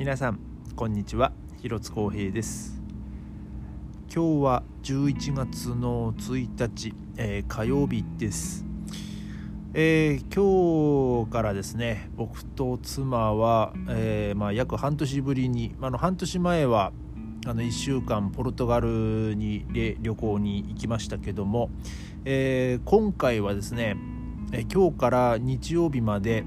皆さんこんにちは。広津光平です。今日は11月の1日、えー、火曜日です。えー、今日からですね僕と妻は、えー、まあ、約半年ぶりに、あの半年前はあの1週間ポルトガルに旅行に行きましたけども、えー、今回はですね、え今日から日曜日まで、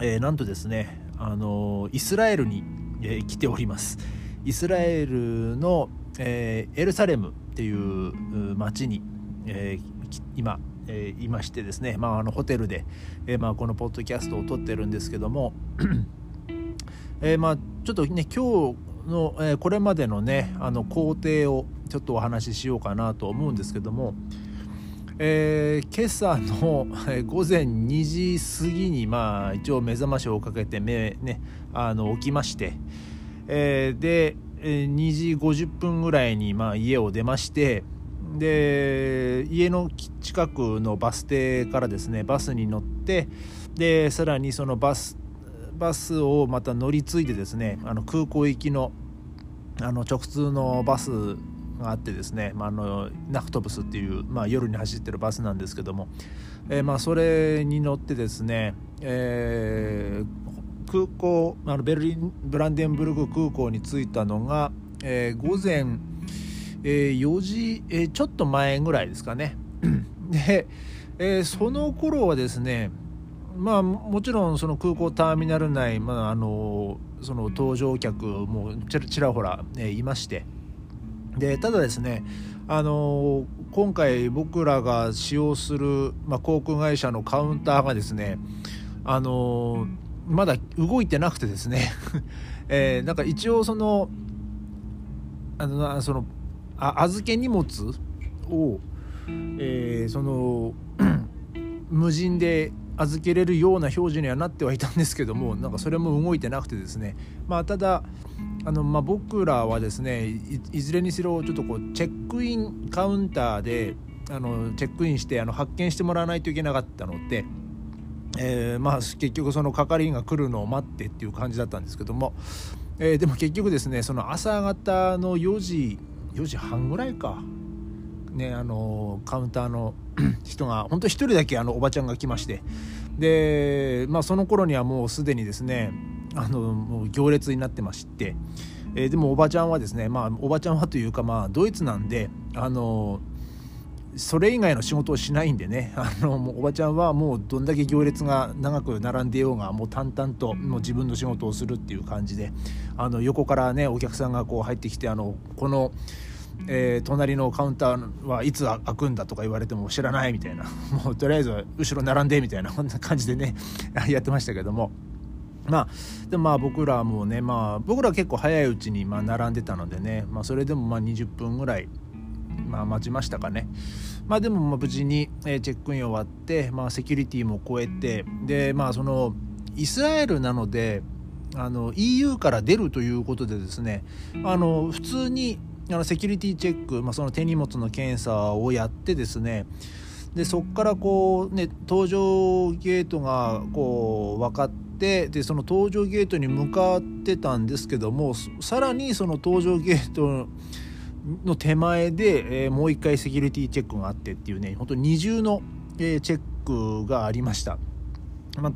えなんとですねあのイスラエルに、え、来ております。イスラエルの、えー、エルサレムっていう町に、えー、今、え、いましてですね、まあ、あのホテルで、えまあ、このポッドキャストを撮ってるんですけども。え、まあ、ちょっとね今日の、え、これまでのねあの工程をちょっとお話ししようかなと思うんですけども、えー、今朝の、午前2時過ぎに、まあ、一応目覚ましをかけて目、ね、あの起きまして、えー、で、2時50分ぐらいに、まあ、家を出ましてで家の近くのバス停からですねバスに乗ってでさらにそのバスバスをまた乗り継いでですねあの空港行きのあの直通のバスがあってですね、まあ、あのナフトブスっていう、まあ、夜に走ってるバスなんですけども、えー、まあそれに乗ってですね、えー、空港あのベルリンブランデンブルク空港に着いたのが、えー、午前、え、4時、え、ちょっと前ぐらいですかね。で、え、その頃はですねまあもちろんその空港ターミナル内、まあ、あのその搭乗客もちらほら、え、いましてでただですねあの今回僕らが使用する、まあ、航空会社のカウンターがですねあのまだ動いてなくてですね えー、なんか一応そのあのそのあ預け荷物を、えー、その 無人で預けれるような表示にはなってはいたんですけどもなんかそれも動いてなくてですね。まあただあの、まあ、僕らはですねいずれにしろちょっとこうチェックインカウンターであのチェックインしてあの発見してもらわないといけなかったので、えー、まあ結局その係員が来るのを待ってっていう感じだったんですけども、えー、でも結局ですねその朝方の4時4時半ぐらいかねあのカウンターの 人が本当1人だけあのおばちゃんが来まして。で、まあ、その頃にはもうすでにですねあのもう行列になってまして、えー、でもおばちゃんはですねまあおばちゃんはというかまあドイツなんであのそれ以外の仕事をしないんでねあのもうおばちゃんはもうどんだけ行列が長く並んでようがもう淡々ともう自分の仕事をするっていう感じであの横からねお客さんがこう入ってきてあのこのえー、隣のカウンターはいつ開くんだとか言われても知らないみたいな。もうとりあえず後ろ並んでみたいなこんな感じでね やってましたけども。まあでもまあ僕らもねまあ僕ら結構早いうちにまあ並んでたのでね、まあ、それでもまあ20分ぐらいまあ待ちましたかね。まあでもまあ無事にチェックイン終わってまあセキュリティも超えてでまあそのイスラエルなのであの EU から出るということでですねあの普通にあのセキュリティチェック、まあ、その手荷物の検査をやってですねでそこからこうね搭乗ゲートがこう分かってでその搭乗ゲートに向かってたんですけどもさらにその搭乗ゲートの手前で、えー、もう一回セキュリティチェックがあってっていうね本当二重の、えー、チェックがありました。ま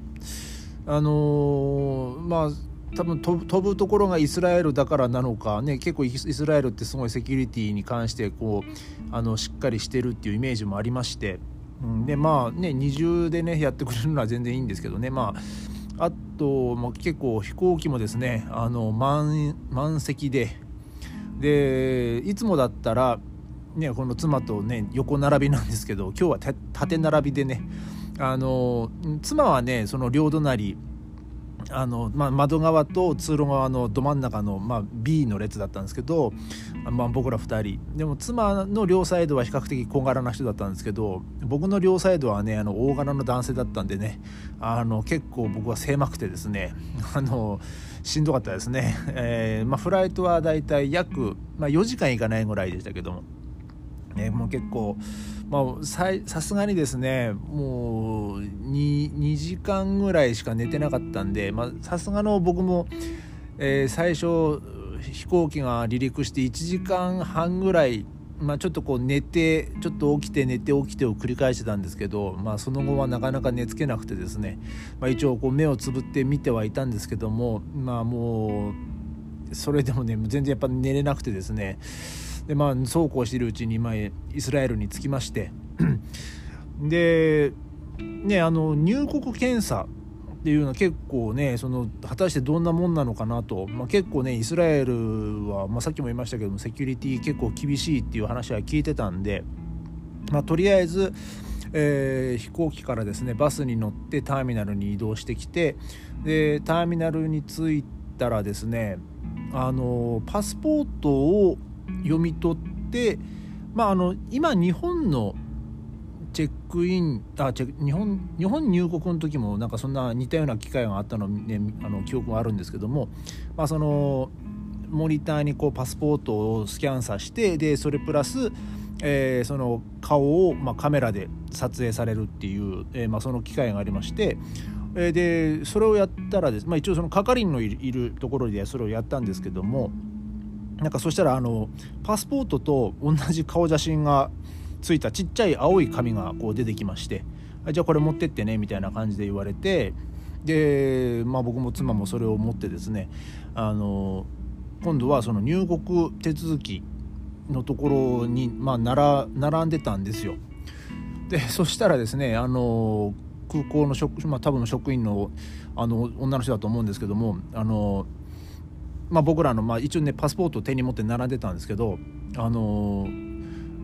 あのー、まあ多分飛ぶところがイスラエルだからなのか、ね、結構イスラエルってすごいセキュリティに関してこうあのしっかりしてるっていうイメージもありまして、うん、でまあね二重でねやってくれるのは全然いいんですけどね。まああと、まあ、結構飛行機もですねあの満満席で。でいつもだったら、ね、この妻とね横並びなんですけど今日は縦並びでね。あの妻はねその両隣あの、まあ、窓側と通路側のど真ん中の、まあ、B の列だったんですけど、まあ、僕ら2人。でも妻の両サイドは比較的小柄な人だったんですけど僕の両サイドはねあの大柄の男性だったんでねあの結構僕は狭くてですね あのしんどかったですね、えーまあ、フライトはだいたい約、まあ、4時間いかないぐらいでしたけども、ね、もう結構まあ、さすがにですねもう 2, 2時間ぐらいしか寝てなかったんでさすがの僕もえー、最初飛行機が離陸して1時間半ぐらい、まあ、ちょっとこう寝てちょっと起きて寝て起きてを繰り返してたんですけど、まあ、その後はなかなか寝つけなくてですね、まあ、一応こう目をつぶって見てはいたんですけどもまあもうそれでもね全然やっぱ寝れなくてですねでまあそうこうしているうちに、まあ、イスラエルに着きまして。でねあの入国検査っていうのは結構ねその果たしてどんなもんなのかなと、まあ、結構ねイスラエルは、まあ、さっきも言いましたけどもセキュリティ結構厳しいっていう話は聞いてたんで、まあ、とりあえず、えー、飛行機からですねバスに乗ってターミナルに移動してきてでターミナルに着いたらですねあのパスポートを読み取って、まあ、あの今日本のチェックインあチェ日本日本入国の時もなんかそんな似たような機会があったの,、ね、あの記憶があるんですけども、まあ、そのモニターにこうパスポートをスキャンさせてでそれプラス、えー、その顔を、まあ、カメラで撮影されるっていう、えーまあ、その機会がありまして。でそれをやったらです、まあ、一応その係員のいるところでそれをやったんですけどもなんかそしたらあのパスポートと同じ顔写真がついたちっちゃい青い紙がこう出てきましてじゃあこれ持ってってねみたいな感じで言われてで、まあ、僕も妻もそれを持ってですねあの今度はその入国手続きのところに、まあ、並んでたんですよ。でそしたらですねあの空港の職、まあ、多分職員のあの女の人だと思うんですけどもあの、まあ、僕らの、まあ、一応ねパスポートを手に持って並んでたんですけどあの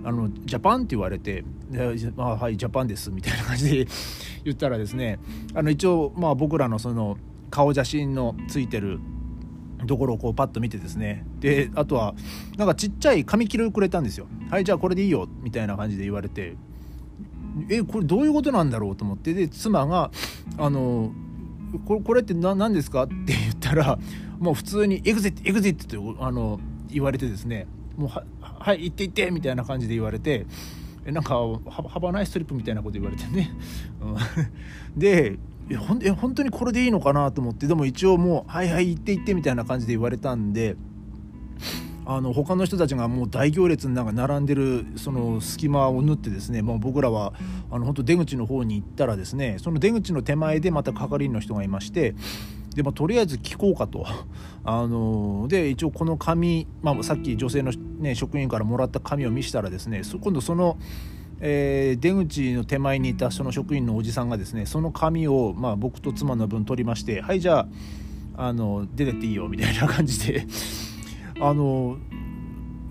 あのジャパンって言われて「あはいジャパンです」みたいな感じで 言ったらですねあの一応まあ僕らのその顔写真のついてるところをこうパッと見てですねであとはなんかちっちゃい紙切れをくれたんですよ「はいじゃあこれでいいよ」みたいな感じで言われてえこれどういうことなんだろうと思ってで妻が「あのこれこれって何ですか?」って言ったらもう普通に「エグゼットエグゼット」ってあの言われてですねもうはい行って行ってみたいな感じで言われてなんか幅ないストリップみたいなこと言われてね、うん、でほんえ本当にこれでいいのかなと思ってでも一応もう「はいはい行って行って」みたいな感じで言われたんであの他の人たちがもう大行列の中並んでるその隙間を縫ってですねもう僕らはあの本当出口の方に行ったらですねその出口の手前でまた係員の人がいましてで、まあ、とりあえず聞こうかと。あので一応この紙、まあ、さっき女性の、ね、職員からもらった紙を見せたらですね今度その、えー、出口の手前にいたその職員のおじさんがですねその紙を、まあ、僕と妻の分取りましてはいじゃああの出てっていいよみたいな感じで あの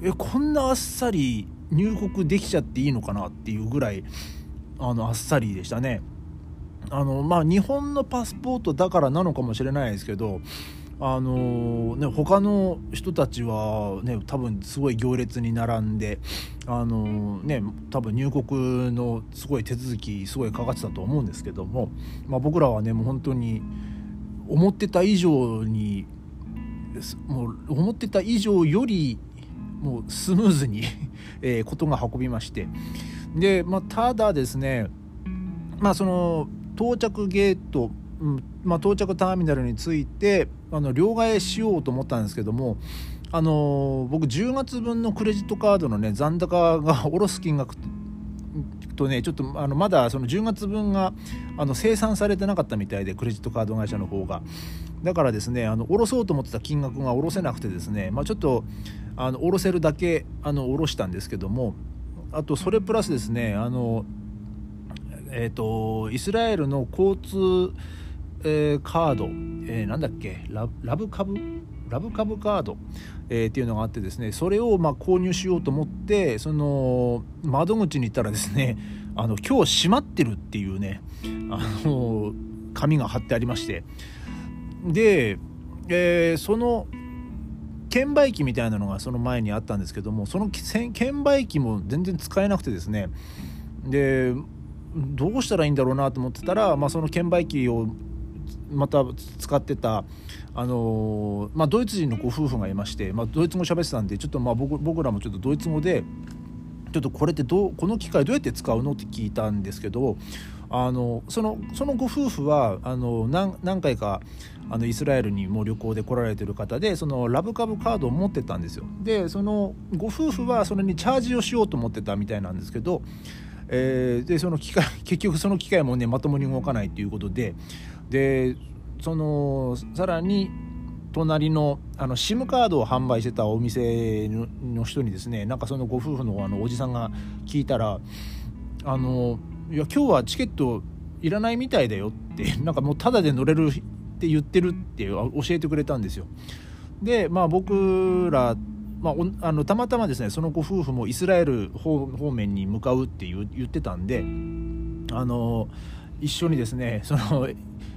えこんなあっさり入国できちゃっていいのかなっていうぐらいあのあっさりでしたね。あのまあ、日本のパスポートだからなのかもしれないですけどあのね、他の人たちは、ね、多分すごい行列に並んで、あのね、多分入国のすごい手続きすごいかかってたと思うんですけども、まあ、僕らはねもう本当に思ってた以上にもう思ってた以上よりもうスムーズに えことが運びまして。で、まあ、ただですねまあその到着ゲート、うんまあ、到着ターミナルに着いてあの両替しようと思ったんですけどもあの僕10月分のクレジットカードのね残高が下ろす金額とねちょっとあのまだその10月分があの生産されてなかったみたいでクレジットカード会社の方が。だからですねあの下ろそうと思ってた金額が下ろせなくてですね、まあ、ちょっとあの下ろせるだけあの下ろしたんですけどもあとそれプラスですねあのえーと、イスラエルの交通、えー、カード、えー、なんだっけラブカブラブカブカード、えー、っていうのがあってですねそれをま購入しようと思ってその窓口に行ったらですね あの今日閉まってるっていうねあの紙が貼ってありまして。で、えー、その券売機みたいなのがその前にあったんですけどもその券売機も全然使えなくてですね。でどうしたらいいんだろうなと思ってたら、まあ、その券売機をまた使ってた、あの、まあ、ドイツ人のご夫婦がいまして、まあ、ドイツ語喋ってたんでちょっとまあ僕僕らもちょっとドイツ語でちょっとこれってどうこの機械どうやって使うのって聞いたんですけどあのそのそのご夫婦はあの何何回かあのイスラエルにも旅行で来られてる方でそのラブカブカードを持ってたんですよ。でそのご夫婦はそれにチャージをしようと思ってたみたいなんですけど、えー、でその機械 結局その機械もねまともに動かないということででそのさらに隣のあの SIM カードを販売してたお店の人にですねなんかそのご夫婦のあのおじさんが聞いたらあのいや今日はチケットいらないみたいだよって なんかもうタダで乗れるって言ってるって教えてくれたんですよ。でまあ僕ら、まあ、あのたまたまですねそのご夫婦もイスラエル方面に向かうって言ってたんであの一緒にですねその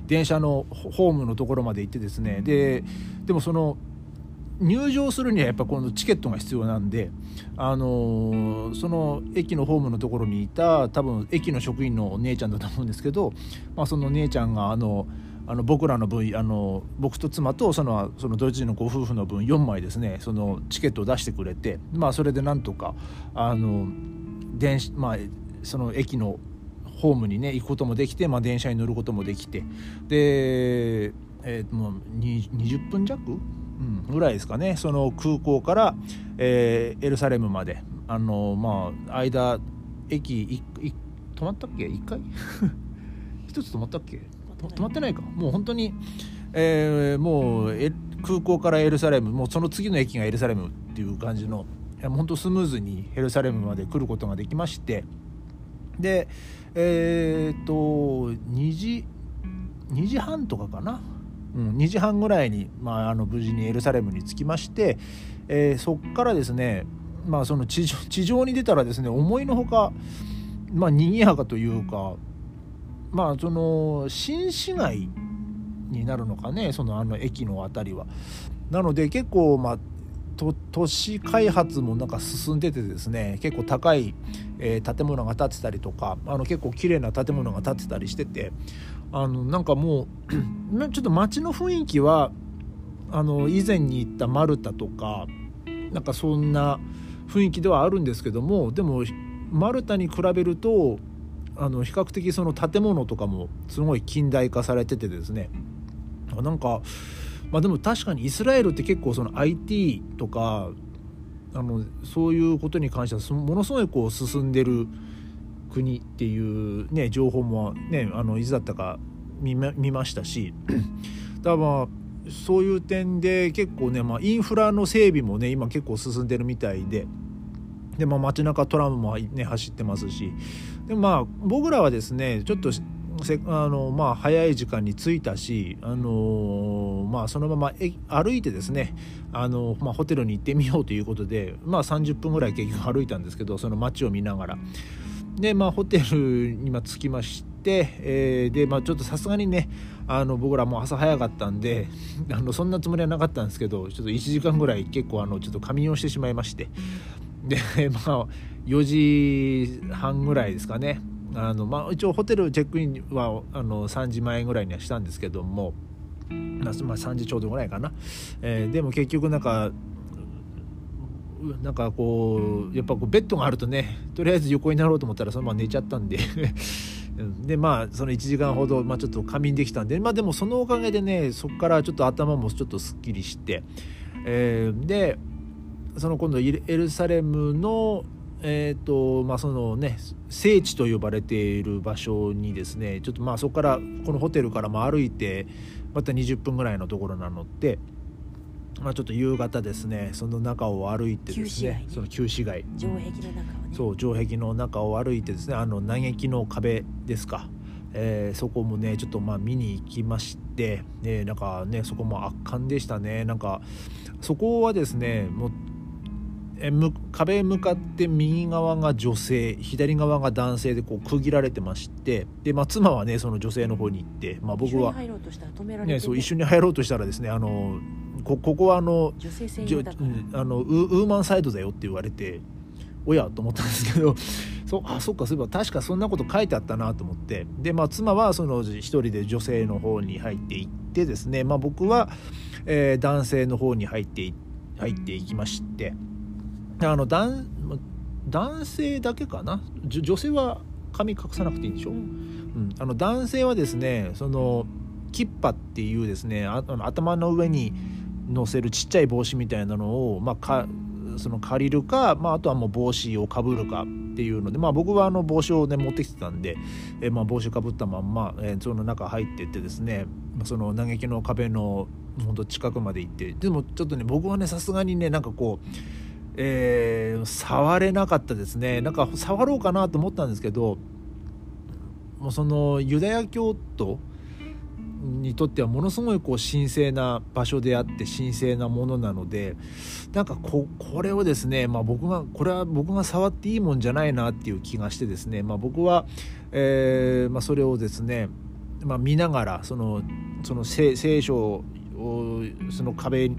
電車のホームのところまで行ってですねででもその入場するにはやっぱこのチケットが必要なんで、あの、その駅のホームのところにいた多分駅の職員のお姉ちゃんだと思うんですけど、まあ、その姉ちゃんがあのあの僕らの分あの僕と妻とそのそのドイツ人のご夫婦の分4枚ですねそのチケットを出してくれて、まあ、それでなんとかあの電まあ、その駅のホームにね行くこともできて、まあ、電車に乗ることもできてで、えー、もう20分弱？うん、ぐらいですかねその空港から、えー、エルサレムまで。あのまあ間駅いい止まったっけ？1回？一つ止まったっけ？止まってないか。もう本当に、えー、もう空港からエルサレムもうその次の駅がエルサレムっていう感じの本当スムーズにエルサレムまで来ることができまして。でえー、っと2時2時半とかかな。うん、2時半ぐらいに、まあ、あの無事にエルサレムに着きまして、えー、そこからですね、まあ、その地上に出たらですね思いのほか、まあ、賑やかというか、まあ、その新市街になるのかねそのあの駅の辺りは。なので結構、まあ、都市開発もなんか進んでてですね結構高い、えー、建物が建ってたりとかあの結構綺麗な建物が建ってたりしててあのなんかもう ちょっと街の雰囲気はあの以前に行ったマルタとかなんかそんな雰囲気ではあるんですけどもでもマルタに比べるとあの比較的その建物とかもすごい近代化されててですね。なんかまあでも確かにイスラエルって結構その IT とかあのそういうことに関してはものすごいこう進んでる国っていうね情報もねあのいつだったか見ましたし。だからまあそういう点で結構ね、まあ、インフラの整備もね今結構進んでるみたいで。でまあ、街中トラムも、ね、走ってますし。でまあ僕らはですねちょっとせあのまあ、早い時間に着いたし、あのまあ、そのまま歩いてですね、あのまあ、ホテルに行ってみようということで、まあ、30分ぐらい結局歩いたんですけどその街を見ながら。で、まあ、ホテルに今着きまして、えー、で、まあ、ちょっとさすがにねあの僕らもう朝早かったんであのそんなつもりはなかったんですけどちょっと1時間ぐらい結構あのちょっと仮眠をしてしまいましてで まあ4時半ぐらいですかね。あの、まあ、一応ホテルチェックインはあの3時前ぐらいにはしたんですけども、まあ、3時ちょうどぐらいかな、えー、でも結局なんかなんかこうやっぱこうベッドがあるとねとりあえず横になろうと思ったらそのまま寝ちゃったんで。でまあその1時間ほど、まあ、ちょっと仮眠できたんでまあでもそのおかげでねそこからちょっと頭もちょっとすっきりして、えー、でその今度エルサレムのえーとまあそのね、聖地と呼ばれている場所にですねちょっとまあそこからこのホテルからも歩いてまた20分ぐらいのところなので、まあ、ちょっと夕方ですねその中を歩いてですねその旧市街。城壁の中をね。そう城壁の中を歩いてですねあの嘆きの壁ですか、えー、そこもねちょっとまあ見に行きまして、ね、なんかねそこも圧巻でしたね。なんかそこはですねもうえ壁向かって右側が女性左側が男性でこう区切られてましてで、まあ、妻はねその女性の方に行って、まあ、僕はね、そう一緒に入ろうとしたらですねあのこここはあの女性専用だから、あのウーマンサイドだよって言われておやと思ったんですけど そあそっかそういえば確かそんなこと書いてあったなと思って。で、まあ、妻はその一人で女性の方に入っていってですね、まあ、僕は、えー、男性の方に入って入っていきまして。あの男男性だけかな？女性は髪隠さなくていいんでしょ、うん、あの男性はですねそのキッパっていうですねあの頭の上に乗せるちっちゃい帽子みたいなのを、まあ、かその借りるか、まあ、あとはもう帽子をかぶるかっていうので、まあ、僕はあの帽子を、ね、持ってきてたんで、えまあ、帽子かぶったまんま、えー、その中入ってってですねその嘆きの壁のほんと近くまで行ってでもちょっとね僕はねさすがにねなんかこう、えー、触れなかったですね。なんか触ろうかなと思ったんですけどもうそのユダヤ教徒にとってはものすごいこう神聖な場所であって神聖なものなのでなんかこれをですね、まあ、僕がこれは僕が触っていいもんじゃないなっていう気がしてですね、まあ、僕は、えーまあ、それをですね、ま、見ながらそのその聖書をその壁に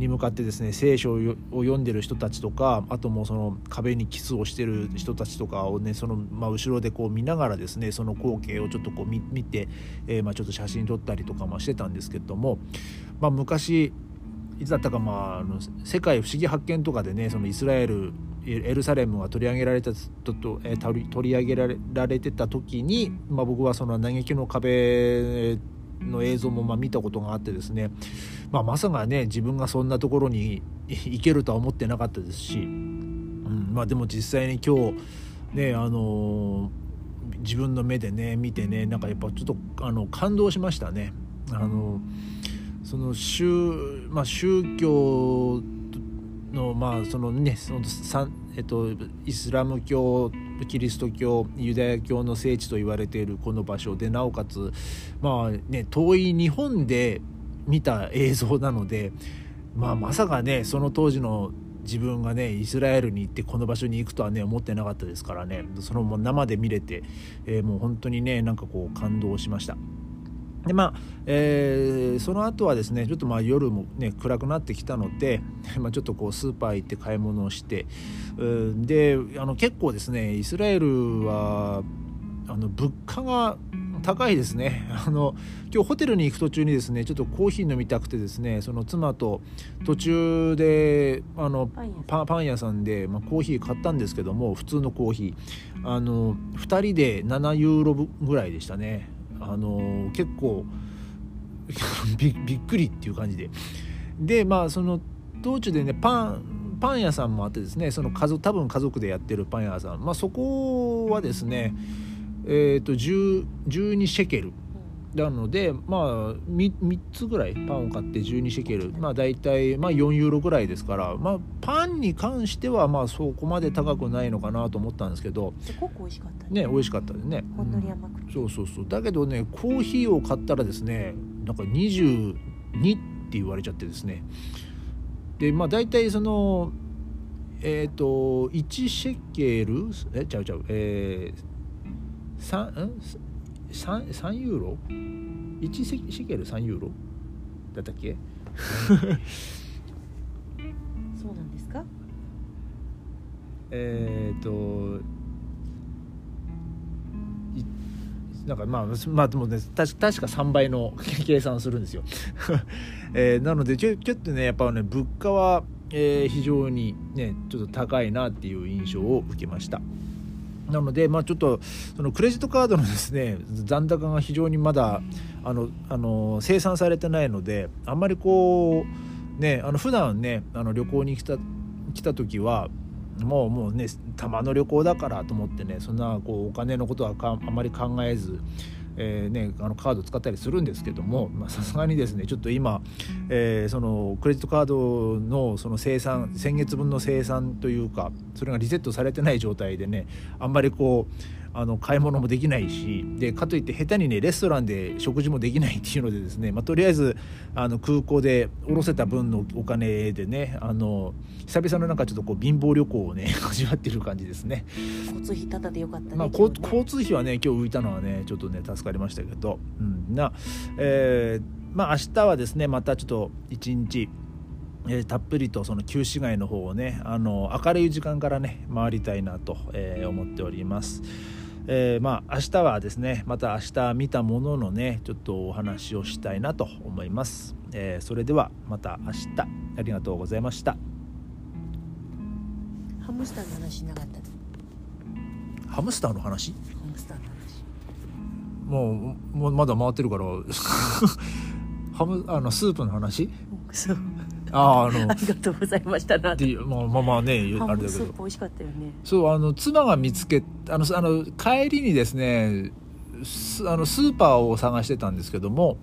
に向かってですね聖書を読んでる人たちとかあともうその壁にキスをしてる人たちとかをねその、まあ、後ろでこう見ながらですねその光景をちょっとこう見て、えー、まあちょっと写真撮ったりとかもしてたんですけども、まあ、昔いつだったか、まあ、あの世界不思議発見とかでねそのイスラエルエルサレムが取り上げられたとと、えー、取り上げられてた時に、まあ、僕はその嘆きの壁の映像もま見たことがあってですね、まあ、まさかね自分がそんなところに行けるとは思ってなかったですし、うんまあ、でも実際に今日ねあのー、自分の目でね見てねなんかやっぱちょっとあの感動しましたね。あのその宗,、まあ、宗教のまあそのねそのえっと、イスラム教キリスト教ユダヤ教の聖地と言われているこの場所でなおかつ、まあね、遠い日本で見た映像なので、まあ、まさかねその当時の自分がねイスラエルに行ってこの場所に行くとはね思ってなかったですからねその生で見れて、えー、もう本当にねなんかこう感動しました。でまあえー、その後はですねちょっとまあ夜もね暗くなってきたので、まあ、ちょっとこうスーパー行って買い物をしてであの結構ですねイスラエルはあの物価が高いですね。あの今日ホテルに行く途中にですねちょっとコーヒー飲みたくてですねその妻と途中であのパン屋さん。で、まあ、コーヒー買ったんですけども普通のコーヒー。あの2人で7ユーロぐらいでしたねあの結構 びっくりっていう感じで。でまあその道中でねパンパン屋さんもあってですねその家族多分家族でやってるパン屋さん、まあ、そこはですねえーと、12シェケル。なのでまあ 3, 3, つぐらいパンを買って12シェケル。まあ大体まあ4ユーロぐらいですから。まあパンに関してはまあそこまで高くないのかなと思ったんですけど。すごく美味しかったね。美味しかったですね。ほんのり甘くて、うん、そうそうそう。だけどねコーヒーを買ったらですねなんか22って言われちゃってですね。でまあ大体そのえっ、ー、と1シェケル？えちゃうちゃう。えー、3, ん？3, 3ユーロ？1シケル3ユーロ？だったっけ？そうなんですか？えっとなんかまあまあでもね確か3倍の計算するんですよ、えー、なのでちょちょっとねやっぱね物価は、えー、非常にねちょっと高いなっていう印象を受けましたなので、まあ、ちょっとそのクレジットカードのですね残高が非常にまだあのあの生産されてないのであんまりこうねあの普段ねあの旅行に来た来た時はもうもうねたまの旅行だからと思ってねそんなこうお金のことはあまり考えずえーね、あのカード使ったりするんですけどもさすがにですねちょっと今、えー、そのクレジットカードのその生産先月分の生産というかそれがリセットされてない状態でねあんまりこうあの買い物もできないしでかといって下手にねレストランで食事もできないっていうのでですね、まあ、とりあえずあの空港で下ろせた分のお金でねあの久々のなんかちょっとこう貧乏旅行をね 味わってる感じですね。交通費ただでよかったね,、まあ、ね。交通費はね今日浮いたのはねちょっとね助かりましたけど、うん。なえー、まあ明日はですねまたちょっと一日えー、たっぷりとその旧市街の方をねあの明るい時間からね回りたいなと、えー、思っております。えー、まあ明日はですねまた明日見たもののねちょっとお話をしたいなと思います、えー、それではまた明日。ありがとうございました。ハムスターの話しなかった。のハムスターの話？ハムスターの話。もうもうまだ回ってるから。ハムあのスープの話？うんそうあああのありがとうございましたなでまあまあまあねハあれだけど。美味しかったよね。そうあの妻が見つけあのあの帰りにですねスあのスーパーを探してたんですけども。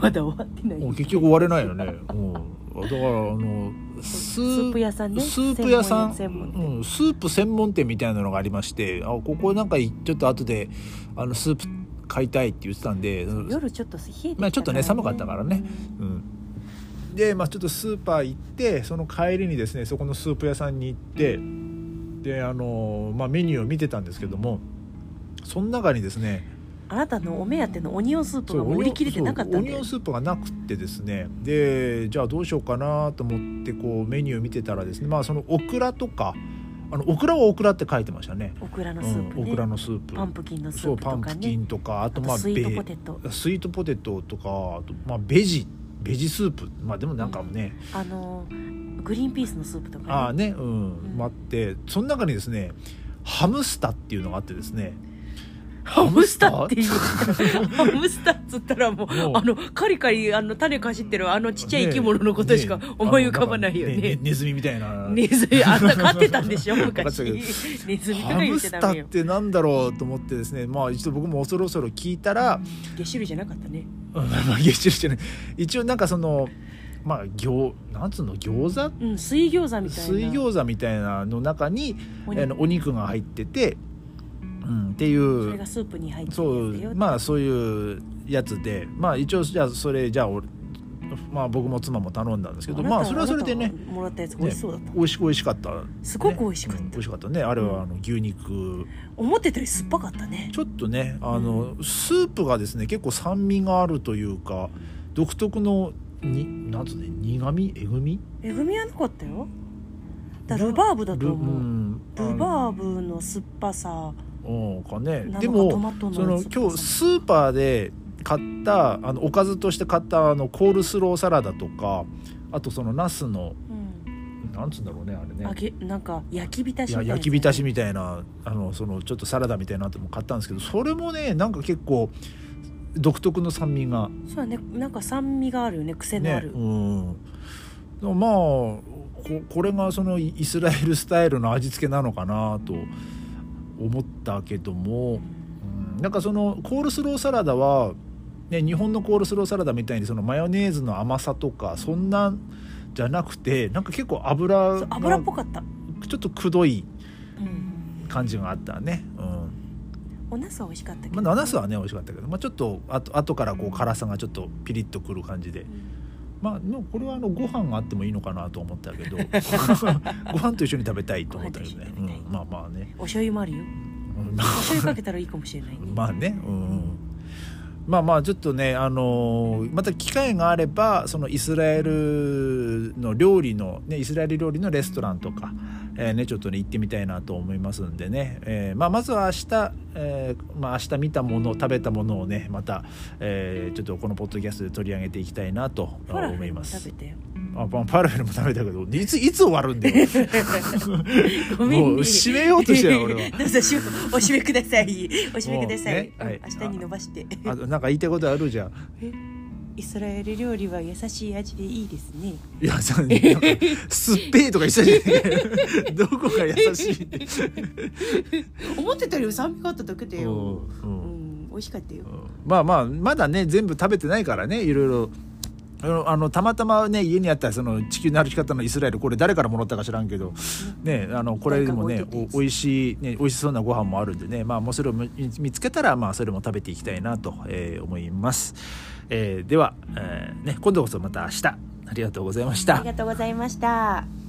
まだ終わってない。結局終われないよね。もうだからあのススープ屋さんね。スープ屋さん。専門店。うん、スープ専門店みたいなのがありましてあここなんかちょっと後であのスープ買いたいって言ってたんで、夜ちょっと冷えてきたから、まあちょっとね寒かったからね。うん、で、まあ、ちょっとスーパー行ってその帰りにですねそこのスープ屋さんに行ってであの、まあ、メニューを見てたんですけどもその中にですねあなたのお目当てのオニオンスープがそう売り切れてなかったそうオんだよニオンスープがなくてですねでじゃあどうしようかなと思ってこうメニュー見てたらですねまあそのオクラとかあのオクラはオクラって書いてましたね。オクラのスープね、うん、オクラのスープ。パンプキンのスそうープとかパンプキねンとかああとまあとスイートベポテト。スイートポテトとかあとまあベジベジスープ。まあでもなんかね、あのグリーンピースのスープとか、ね、ああね。うん、うん。待って。その中にですねハムスタっていうのがあってですね。ハムスターっていう。ハムスター？っつったらもうもう。あのカリカリあの種かじってるあのちっちゃい生き物のことしかね思い浮かばないよあのんかねネズミみたいな。ネズミあんた飼ってたんでしょ昔。ネズミとかハ言っムスタちゃダメよ。ってなんだろうと思ってですねまあ一度僕も恐る恐る聞いたら、ゲシュ類じゃなかったねうん。まあ月中じゃない。一応なんかそのまあ餃なんつうの？餃子？うん。水餃子みたいな。水餃子みたいなの中におあのお肉が入ってて、うん、っていそうれがスープに入ってるそうまあそういうやつで。まあ一応じゃあそれじゃあ俺まあ僕も妻も頼んだんですけどまあそれはそれでねもらったやつ美味しそうだった、美味しく美味しかった、ね、すごく美味しかった。うん美味しかったね。あれはあの牛肉。思ってたより酸っぱかったね。ちょっとねあの、スープがですね結構酸味があるというか独特のになんつうね苦味？えぐみ？えぐみはなかったよ。だルバーブだと思う、ん、ルバーブの酸っぱさ。うん。かね。でトもその今日スーパーで買ったあのおかずとして買ったあのコールスローサラダとかあとそのナスのうん。なんつうんだろうねあれね。揚げなんか焼き浸しみたいな焼き浸しみたいなあのそのちょっとサラダみたいなのも買ったんですけどそれもねなんか結構独特の酸味が。そうだね。なんか酸味があるよね。癖のある、ねうん。まあここれがそのイスラエルスタイルの味付けなのかなと思ったけども、うん、なんかそのコールスローサラダは、ね、日本のコールスローサラダみたいにそのマヨネーズの甘さとかそんなんじゃなくてなんか結構油油っぽかった、ちょっとくどいうん、感じがあったね。うん。お茄子は美味しかったけど、まあ、ナスはね美味しかったけど、まあ、ちょっとあと後からこう辛さがちょっとピリッとくる感じで。うん。まあこれはあのご飯があってもいいのかなと思ったけど。ご飯と一緒に食べたいと思ったけどねうん、まあまあね、お醤油もあるようん。お醤油かけたらいいかもしれないね。まあね。うんまあまあちょっとねあのーまた機会があればそのイスラエルの料理のねイスラエル料理のレストランとか、えーねちょっとね行ってみたいなと思いますんでね、えーまあまずは明日、えーまあ明日見たもの食べたものをねまた、えーちょっとこのポッドキャストで取り上げていきたいなと思います。食べたよ。あパパラフェルも食べたけどいついつ終わるんだよ。ごめんね。もう締めようとしてるよ俺は。どうぞお締めください。お締めください、ねはい。明日に伸ばして。あなんか言いたいことあるじゃん。イスラエル料理は優しい味でいいですね。いやさなんかすっぺーとか言ってた どこが優しいって。思ってたより酸味があっただけだよ、うん美味しかったよ。まあまあまだね全部食べてないからねいろいろあのたまたまね家にあったその地球の歩き方のイスラエルこれ誰からもらったか知らんけどねあのこれでもねおおいしいね美味しそうなご飯もあるんでねまあもうそれを見見つけたらまあそれも食べていきたいなと、えー思います、えーでは、えーね今度こそまた明日。ありがとうございました。ありがとうございました